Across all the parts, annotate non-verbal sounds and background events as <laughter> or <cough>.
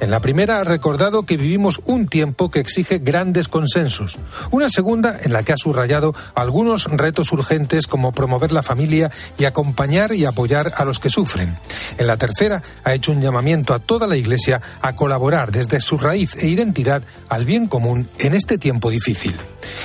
En la primera ha recordado que vivimos un tiempo que exige grandes consensos. Una segunda en la que ha subrayado algunos retos urgentes como promover la familia y acompañar y apoyar a los que sufren. En la tercera ha hecho un llamamiento a toda la Iglesia a colaborar desde su raíz e identidad al bien común en este tiempo difícil.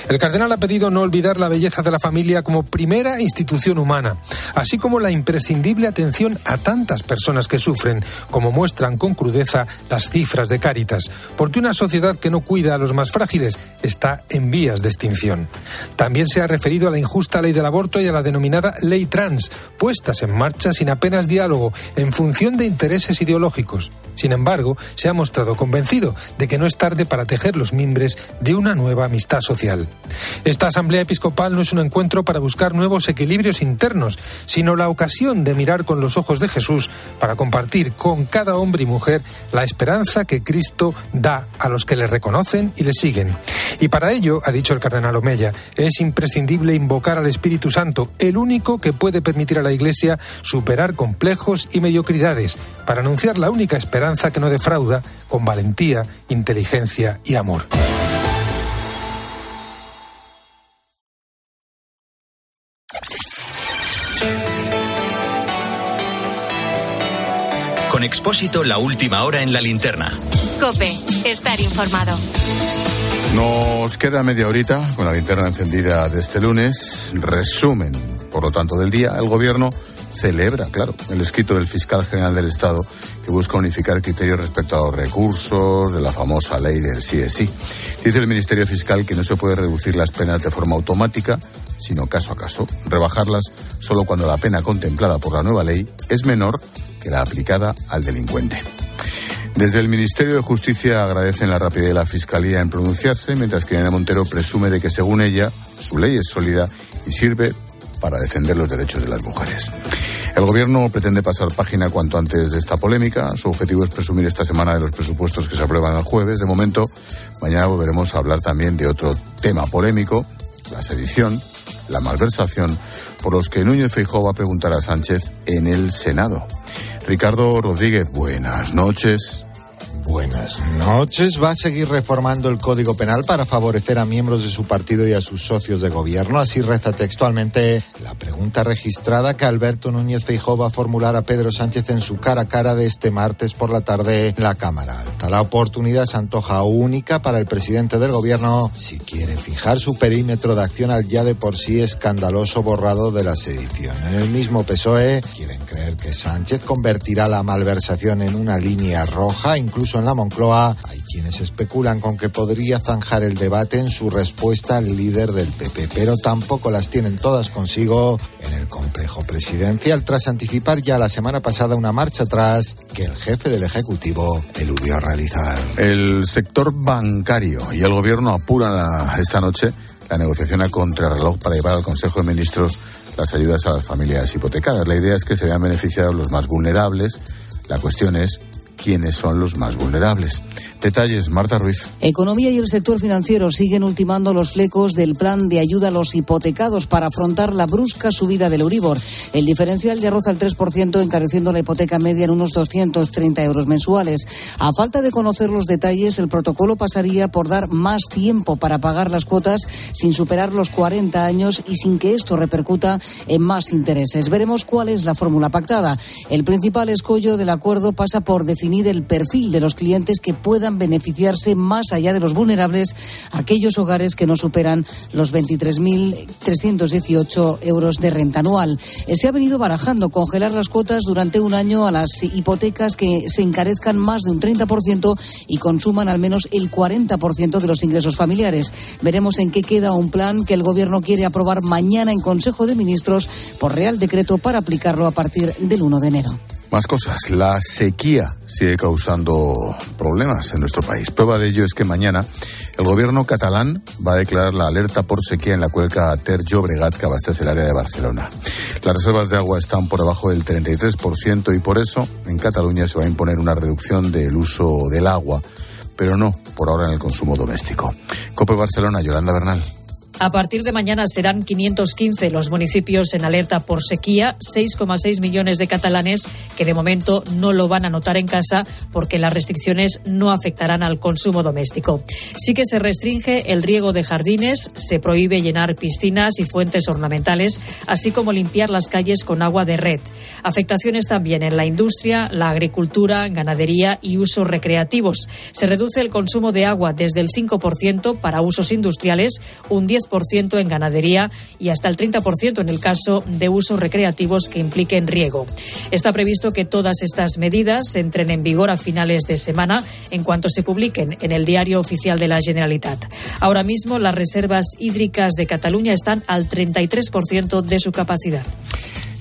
El cardenal ha pedido no olvidar la belleza de la familia como primera institución humana, así como la imprescindible atención a tantas personas que sufren, como muestran con crudeza las cifras de Cáritas, porque una sociedad que no cuida a los más frágiles está en vías de extinción. También se ha referido a la injusta ley del aborto y a la denominada ley trans, puestas en marcha sin apenas diálogo, en función de intereses ideológicos. Sin embargo, se ha mostrado convencido de que no es tarde para tejer los mimbres de una nueva amistad social. Esta Asamblea Episcopal no es un encuentro para buscar nuevos equilibrios internos, sino la ocasión de mirar con los ojos de Jesús para compartir con cada hombre y mujer la esperanza que Cristo da a los que le reconocen y le siguen. Y para ello, ha dicho el cardenal Omeya, es imprescindible invocar al Espíritu Santo, el único que puede permitir a la Iglesia superar complejos y mediocridades, para anunciar la única esperanza que no defrauda, con valentía, inteligencia y amor. Expósito, la última hora en la linterna. Cope, estar informado. Nos queda media horita con la linterna encendida de este lunes. Resumen, por lo tanto, del día. El gobierno celebra, claro, el escrito del fiscal general del Estado que busca unificar criterios respecto a los recursos de la famosa ley del sí es sí. Dice el Ministerio Fiscal que no se puede reducir las penas de forma automática, sino caso a caso. Rebajarlas solo cuando la pena contemplada por la nueva ley es menor que la aplicada al delincuente. Desde el Ministerio de Justicia agradecen la rapidez de la Fiscalía en pronunciarse, mientras que Irene Montero presume de que, según ella, su ley es sólida y sirve para defender los derechos de las mujeres. El Gobierno pretende pasar página cuanto antes de esta polémica. Su objetivo es presumir esta semana de los presupuestos que se aprueban el jueves. De momento, mañana volveremos a hablar también de otro tema polémico, la sedición, la malversación, por los que Núñez Feijóo va a preguntar a Sánchez en el Senado. Ricardo Rodríguez, buenas noches. Buenas noches. Va a seguir reformando el Código Penal para favorecer a miembros de su partido y a sus socios de gobierno. Así reza textualmente la pregunta registrada que Alberto Núñez Feijóo va a formular a Pedro Sánchez en su cara a cara de este martes por la tarde en la Cámara Alta. La oportunidad se antoja única para el presidente del gobierno si quiere fijar su perímetro de acción al ya de por sí escandaloso borrado de la sedición. En el mismo PSOE quieren creer que Sánchez convertirá la malversación en una línea roja, incluso en la Moncloa hay quienes especulan con que podría zanjar el debate en su respuesta al líder del PP, pero tampoco las tienen todas consigo en el complejo presidencial tras anticipar ya la semana pasada una marcha atrás que el jefe del Ejecutivo eludió realizar. El sector bancario y el gobierno apuran la- esta noche la negociación a contrarreloj para llevar al Consejo de Ministros las ayudas a las familias hipotecadas. La idea es que se vean beneficiados los más vulnerables. La cuestión es quiénes son los más vulnerables. Detalles, Marta Ruiz. Economía y el sector financiero siguen ultimando los flecos del plan de ayuda a los hipotecados para afrontar la brusca subida del Euribor. El diferencial ya roza el 3%, encareciendo la hipoteca media en unos 230 euros mensuales. A falta de conocer los detalles, el protocolo pasaría por dar más tiempo para pagar las cuotas sin superar los 40 años y sin que esto repercuta en más intereses. Veremos cuál es la fórmula pactada. El principal escollo del acuerdo pasa por definir el perfil de los clientes que puedan beneficiarse más allá de los vulnerables, aquellos hogares que no superan los 23.318 euros de renta anual. Eh, Se ha venido barajando congelar las cuotas durante un año a las hipotecas que se encarezcan más de un 30% y consuman al menos el 40% de los ingresos familiares. Veremos en qué queda un plan que el Gobierno quiere aprobar mañana en Consejo de Ministros por Real Decreto para aplicarlo a partir del 1 de enero. Más cosas. La sequía sigue causando problemas en nuestro país. Prueba de ello es que mañana el gobierno catalán va a declarar la alerta por sequía en la cuenca Ter Llobregat que abastece el área de Barcelona. Las reservas de agua están por debajo del 33% y por eso en Cataluña se va a imponer una reducción del uso del agua, pero no por ahora en el consumo doméstico. Cope Barcelona, Yolanda Bernal. A partir de mañana serán 515 los municipios en alerta por sequía, 6,6 millones de catalanes que de momento no lo van a notar en casa porque las restricciones no afectarán al consumo doméstico. Sí que se restringe el riego de jardines, se prohíbe llenar piscinas y fuentes ornamentales, así como limpiar las calles con agua de red. Afectaciones también en la industria, la agricultura, ganadería y usos recreativos. Se reduce el consumo de agua desde el 5% para usos industriales, un 10% en ganadería y hasta el 30% en el caso de usos recreativos que impliquen riego. Está previsto que todas estas medidas entren en vigor a finales de semana en cuanto se publiquen en el Diario Oficial de la Generalitat. Ahora mismo las reservas hídricas de Cataluña están al 33% de su capacidad.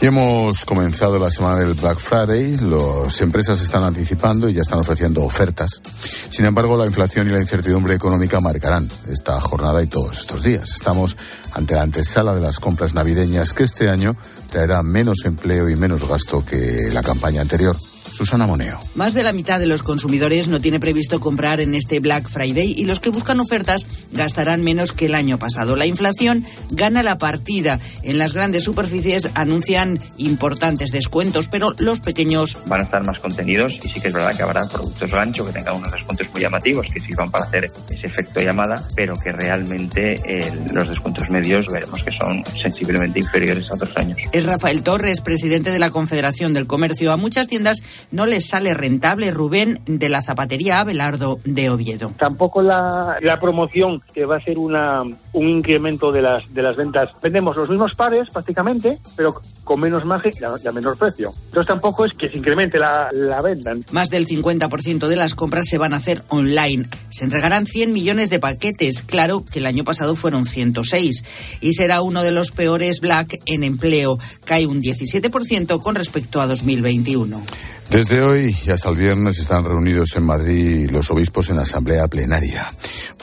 Y hemos comenzado la semana del Black Friday. Las empresas están anticipando y ya están ofreciendo ofertas. Sin embargo, la inflación y la incertidumbre económica marcarán esta jornada y todos estos días. Estamos ante la antesala de las compras navideñas que este año traerá menos empleo y menos gasto que la campaña anterior. Susana Moneo. Más de la mitad de los consumidores no tiene previsto comprar en este Black Friday y los que buscan ofertas gastarán menos que el año pasado. La inflación gana la partida. En las grandes superficies anuncian importantes descuentos, pero los pequeños van a estar más contenidos y sí que es verdad que habrá productos gancho que tengan unos descuentos muy llamativos que sirvan para hacer ese efecto llamada, pero que realmente eh, los descuentos medios veremos que son sensiblemente inferiores a otros años. Es Rafael Torres, presidente de la Confederación del Comercio. A muchas tiendas no les sale rentable Rubén de la zapatería Abelardo de Oviedo. Tampoco la, promoción que va a ser una, un incremento de las, de las ventas. Vendemos los mismos pares prácticamente, pero con menos margen y a, menor precio. Entonces tampoco es que se incremente la, la venta. Más del 50% de las compras se van a hacer online. Se entregarán 100 millones de paquetes. Claro que el año pasado fueron 106. Y será uno de los peores Black en empleo. Cae un 17% con respecto a 2021. Desde hoy y hasta el viernes están reunidos en Madrid los obispos en asamblea plenaria.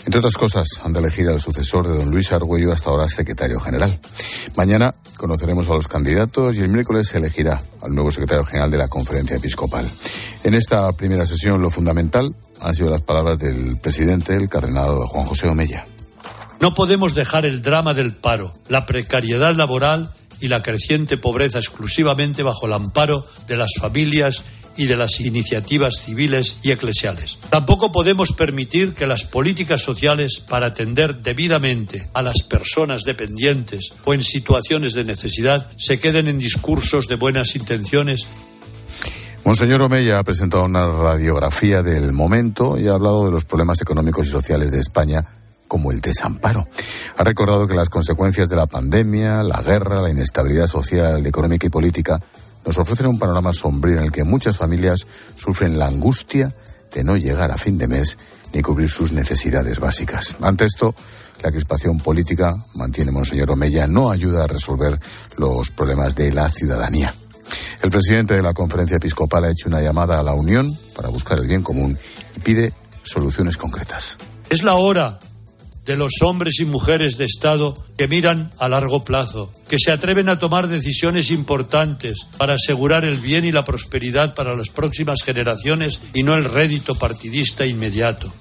Entre otras cosas, han de elegir al sucesor de don Luis Argüello, hasta ahora secretario general. Mañana conoceremos a los candidatos y el miércoles se elegirá al nuevo secretario general de la conferencia episcopal. En esta primera sesión lo fundamental han sido las palabras del presidente, el cardenal Juan José Omeya. No podemos dejar el drama del paro, la precariedad laboral y la creciente pobreza exclusivamente bajo el amparo de las familias y de las iniciativas civiles y eclesiales. Tampoco podemos permitir que las políticas sociales para atender debidamente a las personas dependientes o en situaciones de necesidad se queden en discursos de buenas intenciones Monseñor Omeya ha presentado una radiografía del momento y ha hablado de los problemas económicos y sociales de España como el desamparo. Ha recordado que las consecuencias de la pandemia, la guerra, la inestabilidad social, económica y política nos ofrecen un panorama sombrío en el que muchas familias sufren la angustia de no llegar a fin de mes ni cubrir sus necesidades básicas. Ante esto, la crispación política, mantiene Monseñor Omeya, no ayuda a resolver los problemas de la ciudadanía. El presidente de la conferencia episcopal ha hecho una llamada a la Unión para buscar el bien común y pide soluciones concretas. Es la hora de los hombres y mujeres de Estado que miran a largo plazo, que se atreven a tomar decisiones importantes para asegurar el bien y la prosperidad para las próximas generaciones y no el rédito partidista inmediato.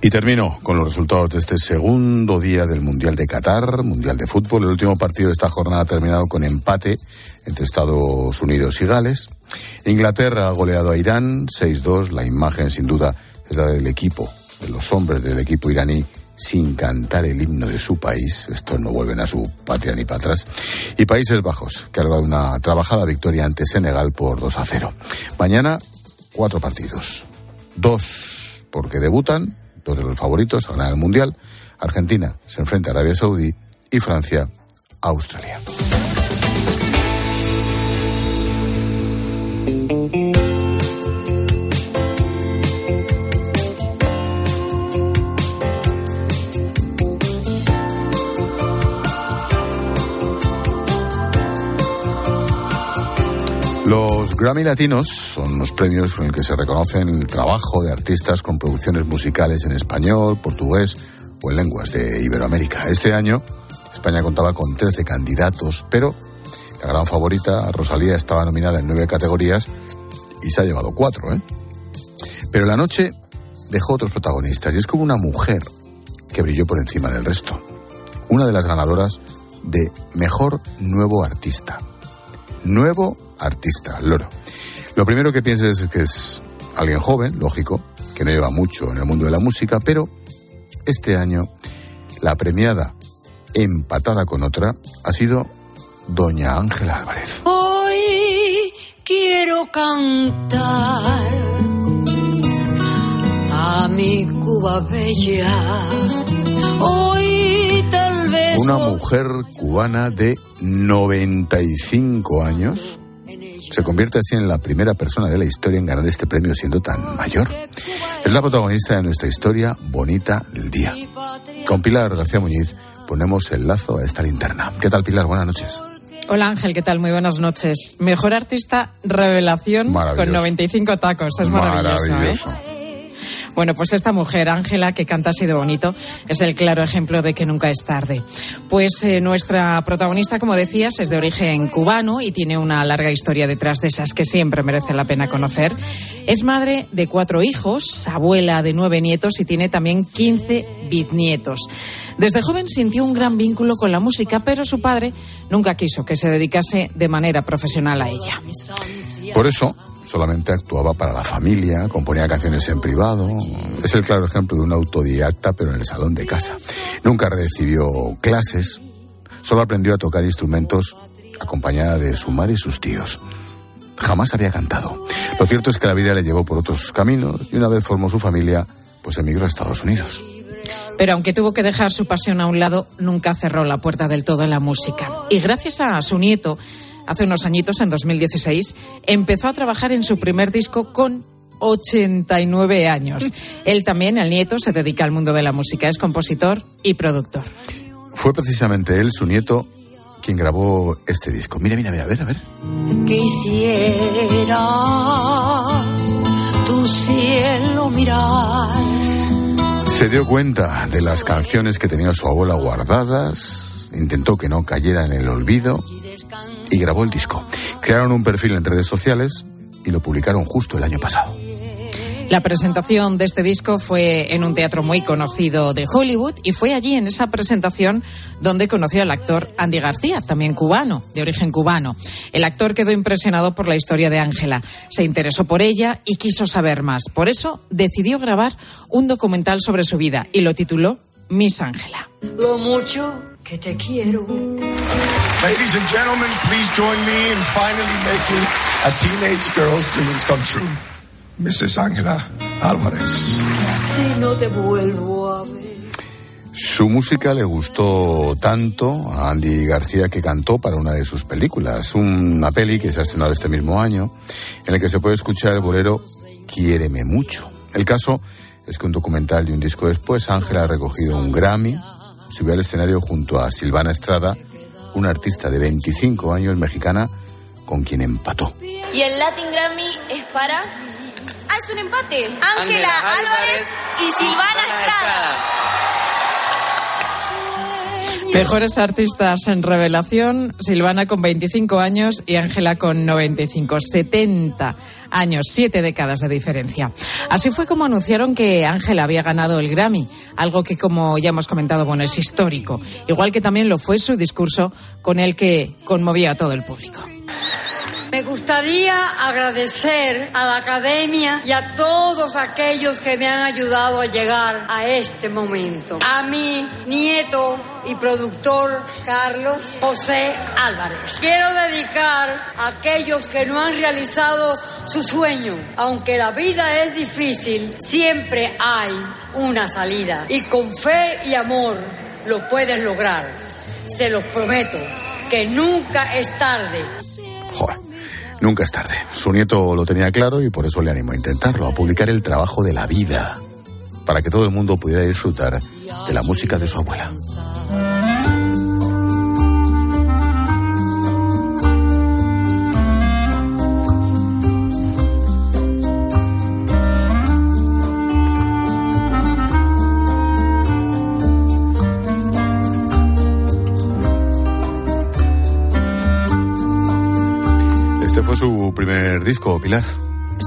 Y termino con los resultados de este segundo día del Mundial de Qatar, Mundial de Fútbol. El último partido de esta jornada ha terminado con empate entre Estados Unidos y Gales. Inglaterra ha goleado a Irán 6-2. La imagen, sin duda, es la del equipo, de los hombres del equipo iraní sin cantar el himno de su país. Estos no vuelven a su patria ni para atrás. Y Países Bajos, que ha logrado una trabajada victoria ante Senegal por 2 a 0. Mañana, cuatro partidos. Dos porque debutan, dos de los favoritos a ganar el Mundial. Argentina se enfrenta a Arabia Saudí y Francia a Australia. Los Grammy Latinos son los premios con los que se reconocen el trabajo de artistas con producciones musicales en español, portugués o en lenguas de Iberoamérica. Este año España contaba con 13 candidatos, pero la gran favorita, Rosalía, estaba nominada en nueve categorías y se ha llevado cuatro. ¿eh? Pero la noche dejó otros protagonistas y es como una mujer que brilló por encima del resto. una de las ganadoras de Mejor Nuevo Artista. Nuevo Artista, Loro. Lo primero que pienses es que es alguien joven, lógico, que no lleva mucho en el mundo de la música, pero este año la premiada, empatada con otra, ha sido Doña Ángela Álvarez. Hoy quiero cantar a mi Cuba bella. Hoy tal vez. Una mujer cubana de 95 años se convierte así en la primera persona de la historia en ganar este premio siendo tan mayor. Es la protagonista de nuestra historia bonita del día. Con Pilar García Muñiz ponemos el lazo a esta linterna. ¿Qué tal, Pilar? Buenas noches. Hola Ángel, ¿qué tal? Muy buenas noches. Mejor artista, revelación con 95 tacos. Es maravilloso. ¿eh? maravilloso. ¿eh? Bueno, pues esta mujer, Ángela, que canta así de bonito, es el claro ejemplo de que nunca es tarde. Pues eh, nuestra protagonista, como decías, es de origen cubano y tiene una larga historia detrás de esas que siempre merece la pena conocer. Es madre de cuatro hijos, abuela de nueve nietos y tiene también 15 bisnietos. Desde joven sintió un gran vínculo con la música, pero su padre nunca quiso que se dedicase de manera profesional a ella. Por eso, solamente actuaba para la familia, componía canciones en privado. Es el claro ejemplo de un autodidacta, pero en el salón de casa. Nunca recibió clases, solo aprendió a tocar instrumentos acompañada de su madre y sus tíos. Jamás había cantado. Lo cierto es que la vida le llevó por otros caminos y una vez formó su familia, pues emigró a Estados Unidos. Pero aunque tuvo que dejar su pasión a un lado, nunca cerró la puerta del todo en la música. Y gracias a su nieto, hace unos añitos, en 2016, empezó a trabajar en su primer disco con 89 años. <laughs> Él también, el nieto, se dedica al mundo de la música, es compositor y productor. Fue precisamente él, su nieto, quien grabó este disco. Mira, mira, mira, a ver, a ver. Quisiera tu cielo mirar. Se dio cuenta de las canciones que tenía su abuela guardadas, intentó que no cayera en el olvido y grabó el disco. Crearon un perfil en redes sociales y lo publicaron justo el año pasado. La presentación de este disco fue en un teatro muy conocido de Hollywood y fue allí en esa presentación donde conoció al actor Andy García, también cubano, de origen cubano. El actor quedó impresionado por la historia de Ángela, se interesó por ella y quiso saber más. Por eso decidió grabar un documental sobre su vida y lo tituló Miss Ángela. Lo mucho que te quiero. Ladies and gentlemen, please join me in finally making a teenage girl's dreams come true. Mrs. Ángela Álvarez. Si no te vuelvo a ver. Su música le gustó tanto a Andy García que cantó para una de sus películas, una peli que se ha estrenado este mismo año, en la que se puede escuchar el bolero Quiéreme mucho. El caso es que un documental y un disco después, Ángela ha recogido un Grammy, subió al escenario junto a Silvana Estrada, una artista de 25 años mexicana con quien empató. Y el Latin Grammy es para Ah, es un empate. Ángela Álvarez y Silvana Estrada. <laughs> Mejores artistas en revelación, Silvana con 25 años y Ángela con 95, 70 años, siete décadas de diferencia. Así fue como anunciaron que Ángela había ganado el Grammy, algo que como ya hemos comentado, bueno, es histórico, igual que también lo fue su discurso con el que conmovía a todo el público. Me gustaría agradecer a la academia y a todos aquellos que me han ayudado a llegar a este momento. A mi nieto y productor Carlos José Álvarez. Quiero dedicar a aquellos que no han realizado su sueño. Aunque la vida es difícil, siempre hay una salida. Y con fe y amor lo puedes lograr. Se los prometo que nunca es tarde. Nunca es tarde. Su nieto lo tenía claro y por eso le animó a intentarlo, a publicar el trabajo de la vida, para que todo el mundo pudiera disfrutar de la música de su abuela. Su primer disco, Pilar.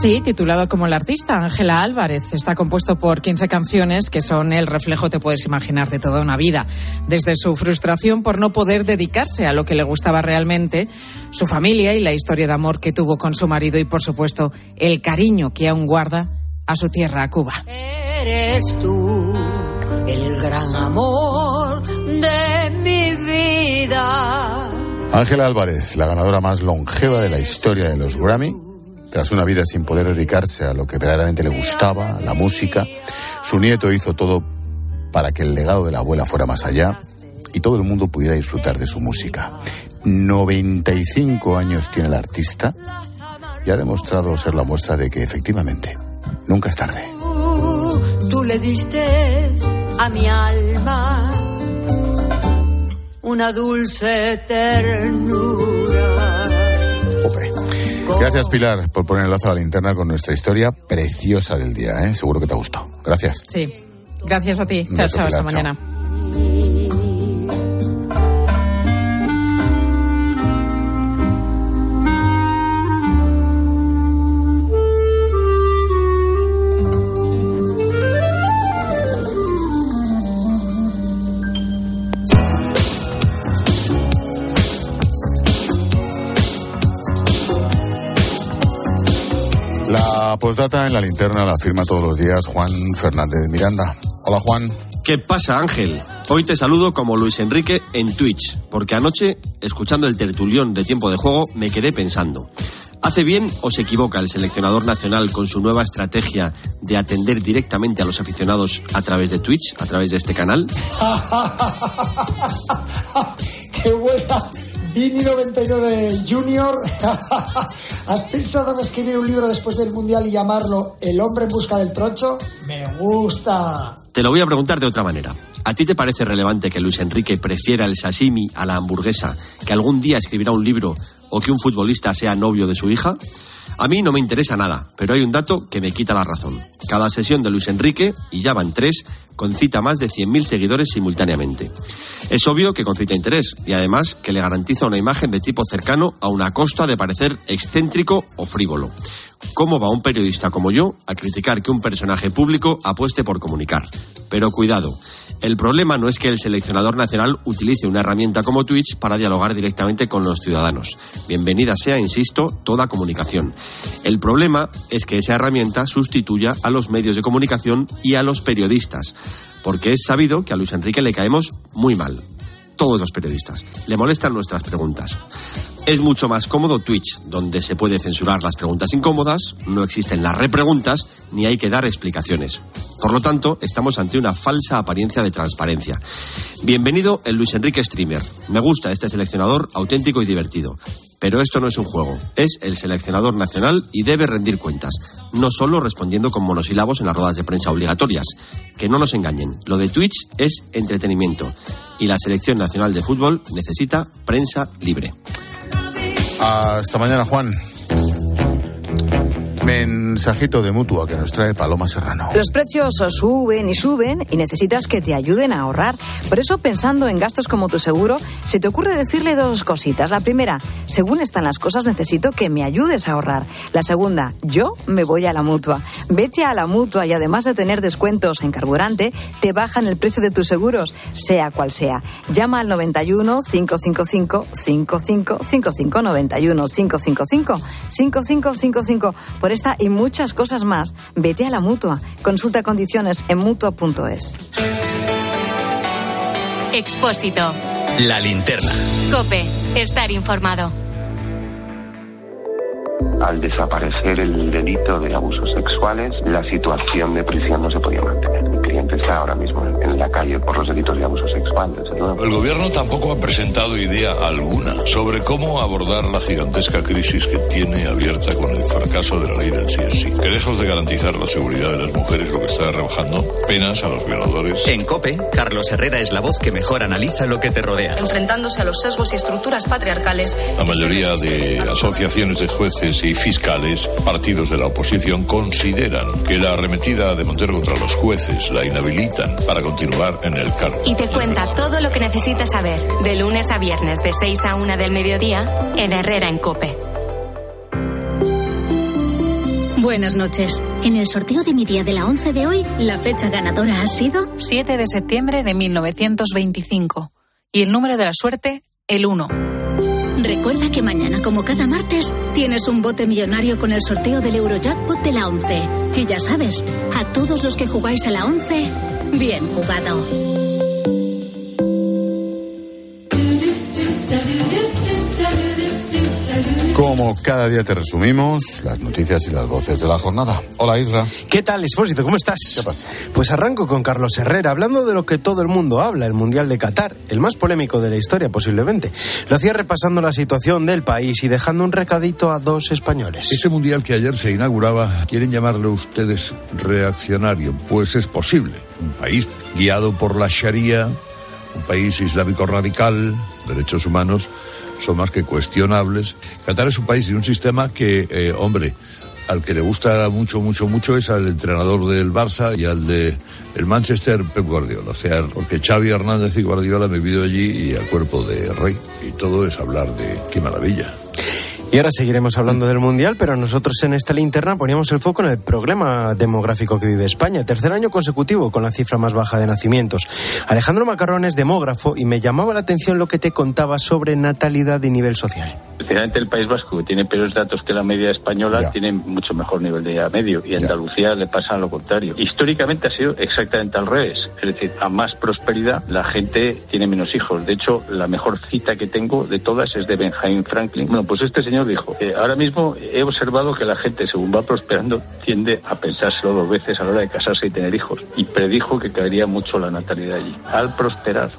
Sí, titulado como el artista, Ángela Álvarez. Está compuesto por 15 canciones que son el reflejo, te puedes imaginar, de toda una vida. Desde su frustración por no poder dedicarse a lo que le gustaba realmente, su familia y la historia de amor que tuvo con su marido y, por supuesto, el cariño que aún guarda a su tierra, a Cuba. Eres tú el gran amor de mi vida. Ángela Álvarez, la ganadora más longeva de la historia de los Grammy tras una vida sin poder dedicarse a lo que verdaderamente le gustaba, la música, su nieto hizo todo para que el legado de la abuela fuera más allá y todo el mundo pudiera disfrutar de su música. 95 años tiene el artista y ha demostrado ser la muestra de que efectivamente nunca es tarde. Tú le diste a mi alma una dulce ternura Gracias, Pilar, por poner el lazo a la linterna con nuestra historia preciosa del día. ¿eh? Seguro que te ha gustado. Gracias. Sí. Gracias a ti. chao, chao. Hasta mañana. En la linterna la firma todos los días Juan Fernández Miranda. Hola Juan. ¿Qué pasa Ángel? Hoy te saludo como Luis Enrique en Twitch, porque anoche, escuchando el tertulión de tiempo de juego, me quedé pensando. ¿Hace bien o se equivoca el seleccionador nacional con su nueva estrategia de atender directamente a los aficionados a través de Twitch, a través de este canal? <laughs> ¡Qué buena! Vini 99 Junior. <laughs> ¿Has pensado en escribir un libro después del Mundial y llamarlo El hombre en busca del trocho? Me gusta. Te lo voy a preguntar de otra manera. ¿A ti te parece relevante que Luis Enrique prefiera el sashimi a la hamburguesa, que algún día escribirá un libro o que un futbolista sea novio de su hija? A mí no me interesa nada, pero hay un dato que me quita la razón. Cada sesión de Luis Enrique, y ya van tres, concita más de 100.000 seguidores simultáneamente. Es obvio que concita interés y además que le garantiza una imagen de tipo cercano a una costa de parecer excéntrico o frívolo. ¿Cómo va un periodista como yo a criticar que un personaje público apueste por comunicar? Pero cuidado, el problema no es que el seleccionador nacional utilice una herramienta como Twitch para dialogar directamente con los ciudadanos. Bienvenida sea, insisto, toda comunicación. El problema es que esa herramienta sustituya a los medios de comunicación y a los periodistas, porque es sabido que a Luis Enrique le caemos muy mal. Todos los periodistas. Le molestan nuestras preguntas. Es mucho más cómodo Twitch, donde se puede censurar las preguntas incómodas, no existen las repreguntas, ni hay que dar explicaciones. Por lo tanto, estamos ante una falsa apariencia de transparencia. Bienvenido el Luis Enrique Streamer. Me gusta este seleccionador auténtico y divertido. Pero esto no es un juego, es el seleccionador nacional y debe rendir cuentas, no solo respondiendo con monosílabos en las ruedas de prensa obligatorias. Que no nos engañen, lo de Twitch es entretenimiento y la selección nacional de fútbol necesita prensa libre. Hasta mañana, Juan. Mensajito de mutua que nos trae Paloma Serrano. Los precios suben y suben y necesitas que te ayuden a ahorrar. Por eso, pensando en gastos como tu seguro, se te ocurre decirle dos cositas. La primera, según están las cosas, necesito que me ayudes a ahorrar. La segunda, yo me voy a la mutua. Vete a la mutua y además de tener descuentos en carburante, te bajan el precio de tus seguros, sea cual sea. Llama al 91 555 5555 91 555 5555 por esta y muchas cosas más, vete a la mutua. Consulta condiciones en mutua.es. Expósito. La linterna. Cope. Estar informado. Al desaparecer el delito de abusos sexuales, la situación de prisión no se podía mantener. Mi cliente está ahora mismo en la calle por los delitos de abusos sexuales. El gobierno tampoco ha presentado idea alguna sobre cómo abordar la gigantesca crisis que tiene abierta con el fracaso de la ley del sí. Que lejos de garantizar la seguridad de las mujeres, lo que está rebajando penas a los violadores. En COPE, Carlos Herrera es la voz que mejor analiza lo que te rodea. Enfrentándose a los sesgos y estructuras patriarcales. La mayoría de asociaciones de jueces y fiscales, partidos de la oposición consideran que la arremetida de Montero contra los jueces la inhabilitan para continuar en el cargo. Y te cuenta todo lo que necesitas saber, de lunes a viernes de 6 a 1 del mediodía, en Herrera en Cope. Buenas noches. En el sorteo de mi día de la 11 de hoy, la fecha ganadora ha sido 7 de septiembre de 1925. Y el número de la suerte, el 1. Recuerda que mañana, como cada martes, tienes un bote millonario con el sorteo del Eurojackpot de la 11. Y ya sabes, a todos los que jugáis a la 11, bien jugado. Como cada día te resumimos las noticias y las voces de la jornada. Hola Isra. ¿Qué tal, Expósito? ¿Cómo estás? ¿Qué pasa? Pues arranco con Carlos Herrera, hablando de lo que todo el mundo habla, el Mundial de Qatar, el más polémico de la historia posiblemente. Lo hacía repasando la situación del país y dejando un recadito a dos españoles. Este Mundial que ayer se inauguraba, ¿quieren llamarlo ustedes reaccionario? Pues es posible. Un país guiado por la Sharia, un país islámico radical, derechos humanos son más que cuestionables. Qatar es un país y un sistema que, eh, hombre, al que le gusta mucho, mucho, mucho es al entrenador del Barça y al de el Manchester, Pep Guardiola. O sea, porque Xavi Hernández y Guardiola me vivido allí y al cuerpo de rey. Y todo es hablar de qué maravilla. Y ahora seguiremos hablando del Mundial, pero nosotros en esta linterna poníamos el foco en el problema demográfico que vive España. Tercer año consecutivo con la cifra más baja de nacimientos. Alejandro Macarrón es demógrafo y me llamaba la atención lo que te contaba sobre natalidad y nivel social. Especialmente el País Vasco, que tiene peores datos que la media española, tiene mucho mejor nivel de medio. Y a Andalucía le pasa lo contrario. Históricamente ha sido exactamente al revés. Es decir, a más prosperidad la gente tiene menos hijos. De hecho, la mejor cita que tengo de todas es de Benjamin Franklin. Bueno, pues este señor dijo, eh, ahora mismo he observado que la gente, según va prosperando, tiende a pensárselo dos veces a la hora de casarse y tener hijos. Y predijo que caería mucho la natalidad allí. Al prosperar.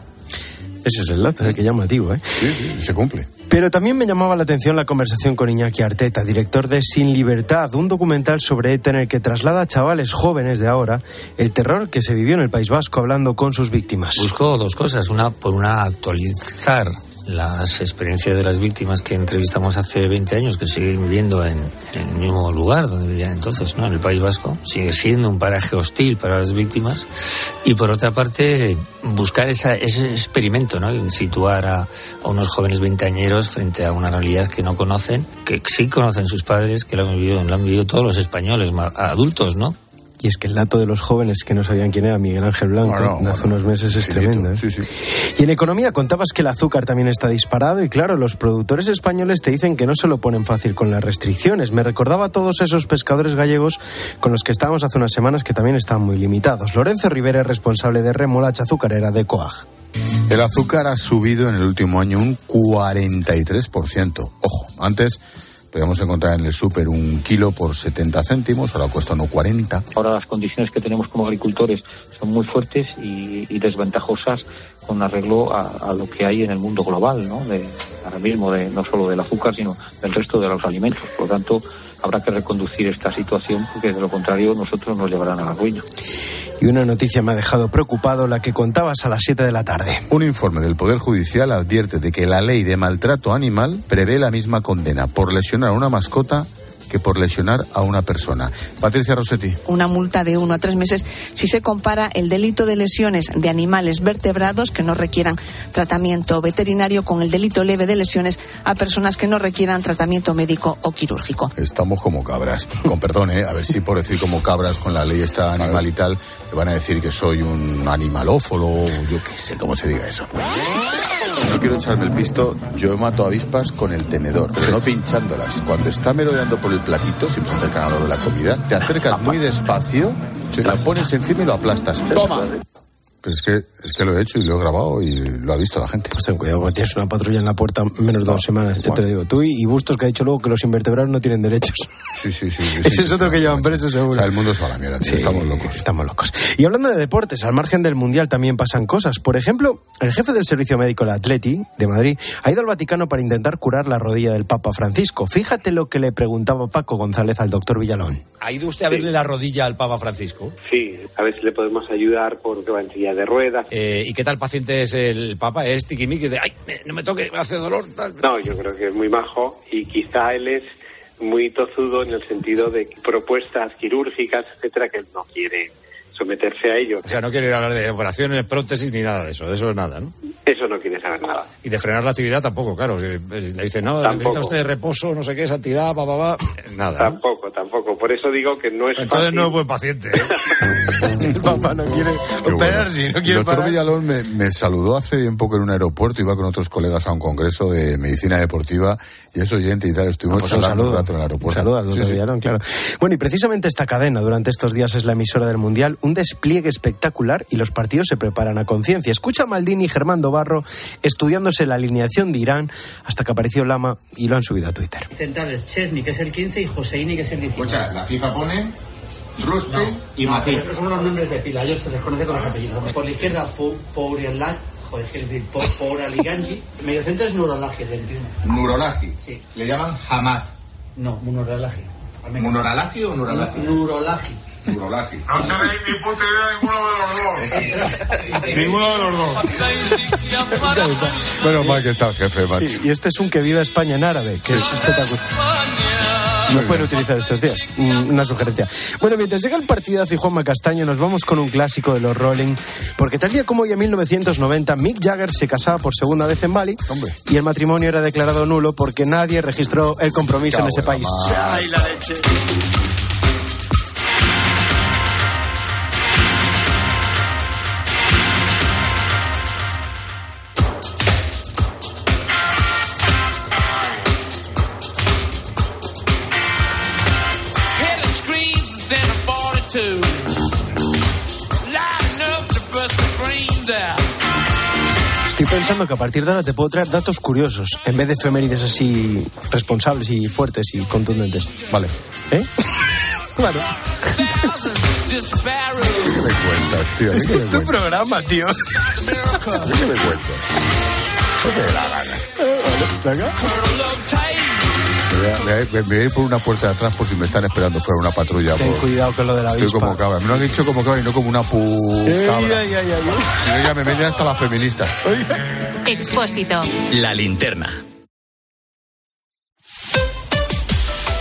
Ese es el dato, el que llamativo, ¿eh? Sí, sí, se cumple. Pero también me llamaba la atención la conversación con Iñaki Arteta, director de Sin Libertad, un documental sobre ETA en el que traslada a chavales jóvenes de ahora el terror que se vivió en el País Vasco hablando con sus víctimas. Busco dos cosas. Una, por una, actualizar las experiencias de las víctimas que entrevistamos hace 20 años, que siguen viviendo en, el mismo lugar donde vivían entonces, ¿no? en el País Vasco, sigue siendo un paraje hostil para las víctimas. Y por otra parte, buscar esa, ese experimento, ¿no? en situar a, unos jóvenes veinteañeros frente a una realidad que no conocen, que sí conocen sus padres, que lo han vivido, lo han vivido todos los españoles, adultos, ¿no? Y es que el dato de los jóvenes que no sabían quién era Miguel Ángel Blanco hace unos meses es tremendo. ¿eh? Y en economía contabas que el azúcar también está disparado y claro, los productores españoles te dicen que no se lo ponen fácil con las restricciones. Me recordaba a todos esos pescadores gallegos con los que estábamos hace unas semanas que también están muy limitados. Lorenzo Rivera es responsable de remolacha azucarera de COAG. El azúcar ha subido en el último año un 43%. Ojo, antes podíamos encontrar en el súper un kilo por 70 céntimos, ahora cuesta 1,40. Ahora las condiciones que tenemos como agricultores son muy fuertes y, desventajosas con arreglo a, lo que hay en el mundo global, ¿no? De, ahora mismo, de, no solo del azúcar, sino del resto de los alimentos. Por lo tanto, habrá que reconducir esta situación porque de lo contrario nosotros nos llevarán a la ruina. Y una noticia me ha dejado preocupado, la que contabas a las 7 de la tarde. Un informe del Poder Judicial advierte de que la ley de maltrato animal prevé la misma condena por lesionar a una mascota que por lesionar a una persona. Patricia Rossetti. Una multa de uno a tres meses si se compara el delito de lesiones de animales vertebrados que no requieran tratamiento veterinario con el delito leve de lesiones a personas que no requieran tratamiento médico o quirúrgico. Estamos como cabras. Con perdón, ¿eh? a ver si por decir como cabras con la ley esta animal y tal, me van a decir que soy un animalófolo, yo qué sé cómo se diga eso. No quiero echarme el pisto, yo mato avispas con el tenedor, pero no pinchándolas. Cuando está merodeando por el platito, siempre se acercan a de la comida, te acercas muy despacio, se la pones encima y lo aplastas. ¡Toma! Pero es que, es que lo he hecho y lo he grabado y lo ha visto la gente. Pues ten cuidado, porque tienes una patrulla en la puerta menos de dos semanas, yo te lo digo. Tú y, Bustos, que ha dicho luego que los invertebrados no tienen derechos. <laughs> Sí, sí, sí. <laughs> Ese es otro que llevan preso, seguro. O sea, el mundo es a la mierda, estamos locos. Estamos locos. Y hablando de deportes, al margen del Mundial también pasan cosas. Por ejemplo, el jefe del Servicio Médico del Atleti, de Madrid, ha ido al Vaticano para intentar curar la rodilla del Papa Francisco. Fíjate lo que le preguntaba Paco González al doctor Villalón. ¿Ha ido usted a verle la rodilla al Papa Francisco? Sí, a ver si le podemos ayudar porque va en silla de ruedas. Eh, ¿Y qué tal paciente es el Papa? ¿Es tiquimiqui de, ay, no me toque, me hace dolor? Tal. No, yo creo que es muy majo y quizá él es muy tozudo en el sentido de propuestas quirúrgicas, etcétera, que él no quiere someterse a ello. O sea, no quiere hablar de operaciones, prótesis ni nada de eso, de eso es nada, ¿no? Eso no quiere saber nada. Y de frenar la actividad tampoco, claro. Le dice, no, necesita usted reposo, no sé qué, santidad, va, va, va. <clears throat> Nada. Tampoco, tampoco. Por eso digo que no es Entonces fácil. no es buen paciente. ¿eh? <laughs> El papá no quiere operar si no El quiere doctor parar. Villalón me, me saludó hace un poco en un aeropuerto, iba con otros colegas a un congreso de medicina deportiva y es oyente y tal, estuvimos Pues un rato en el aeropuerto. Un saludo al doctor Sí, sí. Villalón, claro. Bueno, y precisamente esta cadena durante estos días es la emisora del Mundial, un despliegue espectacular y los partidos se preparan a conciencia. Escucha a Maldini y Germán Barro estudiándose la alineación de Irán hasta que apareció Lama y lo han subido a Twitter. Centrales, Chesney, que es el 15, y Joseini, que es el 19. La FIFA pone Ruspe y no, Matip. Esos son los nombres de pila, ellos se les conoce con los apellidos. Por la izquierda, Pourialat, joder, que es decir, Pouraliganji. Medio centro es Nurolaji, el 21. Nurolaji. Sí. Le llaman Hamad. No, Nurolaji. ¿Munoralaji o Nuralaji? Nurolaji. Nurolaji. No tenéis ni puta idea ninguno de los dos. <laughs> ninguno de los dos. Menos mal que está el jefe, macho. Sí, y este es un que viva España en árabe, que es espectacular. No pueden utilizar estos días. Mm, Una sugerencia. Bueno, mientras llega el partidazo y Juanma Castaño, nos vamos con un clásico de los Rolling. Porque tal día como hoy en 1990, Mick Jagger se casaba por segunda vez en Bali. Y el matrimonio era declarado nulo porque nadie registró el compromiso en ese país. ¡Ay, la leche! Estoy pensando que a partir de ahora te puedo traer datos curiosos, en vez de efemérides así responsables y fuertes y contundentes. Vale. ¿Eh? <laughs> Claro. ¿Qué me cuentas, tío? ¿Qué me Es tu cuentas? programa, tío. ¿Qué me cuentas? ¿Qué te da la gana? Me voy a- me voy a- me voy a ir por una puerta de atrás por si me están esperando fuera una patrulla. Ten por- cuidado con lo de la Estoy avispa. como cabra. Me lo han dicho como cabra y no como una pu... Ey, cabra. ay, ay, ay, Si no, ya me meten hasta las feministas. Expósito. La linterna.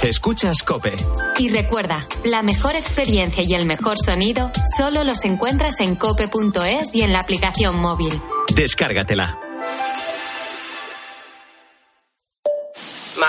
Escuchas Cope. Y recuerda, la mejor experiencia y el mejor sonido solo los encuentras en cope.es y en la aplicación móvil. Descárgatela.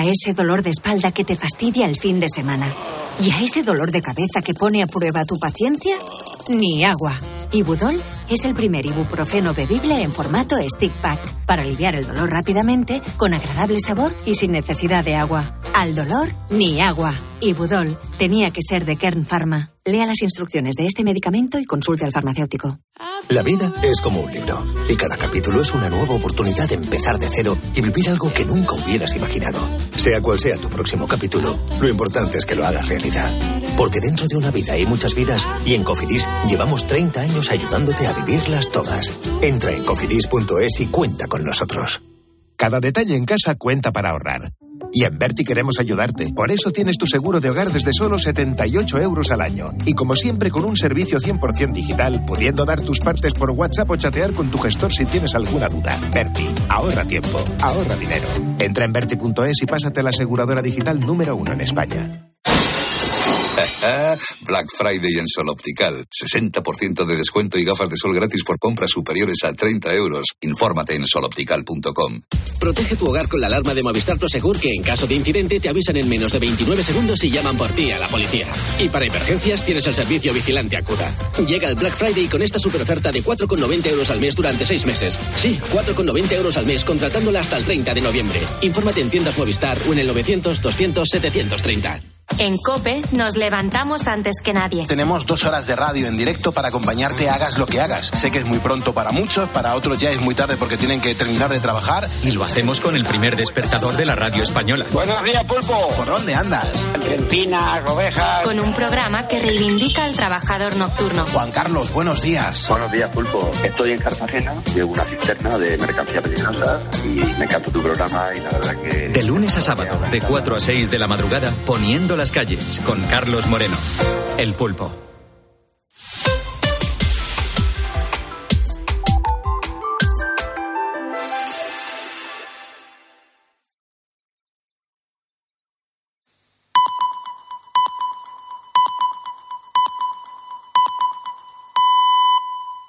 A ese dolor de espalda que te fastidia el fin de semana. Y a ese dolor de cabeza que pone a prueba tu paciencia, ni agua. Ibudol es el primer ibuprofeno bebible en formato stick pack para aliviar el dolor rápidamente, con agradable sabor y sin necesidad de agua. Al dolor, ni agua. Ibudol tenía que ser de Kern Pharma. Lea las instrucciones de este medicamento y consulte al farmacéutico. La vida es como un libro y cada capítulo es una nueva oportunidad de empezar de cero y vivir algo que nunca hubieras imaginado. Sea cual sea tu próximo capítulo, lo importante es que lo hagas realidad. Porque dentro de una vida hay muchas vidas y en Cofidis llevamos 30 años ayudándote a vivirlas todas. Entra en cofidis.es y cuenta con nosotros. Cada detalle en casa cuenta para ahorrar. Y en Berti queremos ayudarte. Por eso tienes tu seguro de hogar desde solo 78 euros al año. Y como siempre, con un servicio 100% digital, pudiendo dar tus partes por WhatsApp o chatear con tu gestor si tienes alguna duda. Berti, ahorra tiempo, ahorra dinero. Entra en Berti.es y pásate a la aseguradora digital número uno en España. Black Friday en Sol Optical. 60% de descuento y gafas de sol gratis por compras superiores a 30 euros. Infórmate en soloptical.com. Protege tu hogar con la alarma de Movistar Prosegur que en caso de incidente te avisan en menos de 29 segundos y llaman por ti a la policía. Y para emergencias tienes el servicio Vigilante Acuda. Llega el Black Friday con esta super oferta de 4,90 euros al mes durante 6 meses. Sí, 4,90 euros al mes contratándola hasta el 30 de noviembre. Infórmate en tiendas Movistar o en el 900 200 730. En Cope nos levantamos antes que nadie. Tenemos dos horas de radio en directo para acompañarte hagas lo que hagas. Sé que es muy pronto para muchos, para otros ya es muy tarde porque tienen que terminar de trabajar. Y lo hacemos con el primer despertador de la radio española. Buenos días, Pulpo. ¿Por dónde andas? Argentina, ovejas. Con un programa que reivindica al trabajador nocturno. Juan Carlos, buenos días. Buenos días, Pulpo. Estoy en Cartagena, llevo una cisterna de mercancía peligrosa y me encanta tu programa y la verdad que... De lunes a sábado, de 4 a 6 de la madrugada, poniendo las calles, con Carlos Moreno. El pulpo